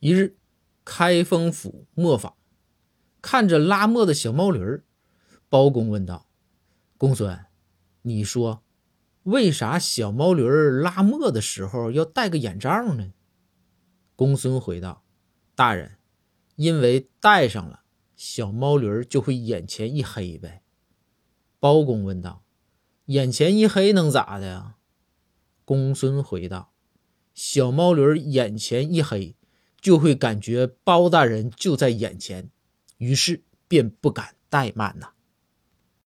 一日，开封府磨坊，看着拉磨的小毛驴儿，包公问道：“公孙，你说，为啥小毛驴儿拉磨的时候要戴个眼罩呢？”公孙回道：“大人，因为戴上了，小毛驴儿就会眼前一黑呗。”包公问道：“眼前一黑能咋的呀？”公孙回道：“小毛驴儿眼前一黑。”就会感觉包大人就在眼前，于是便不敢怠慢了。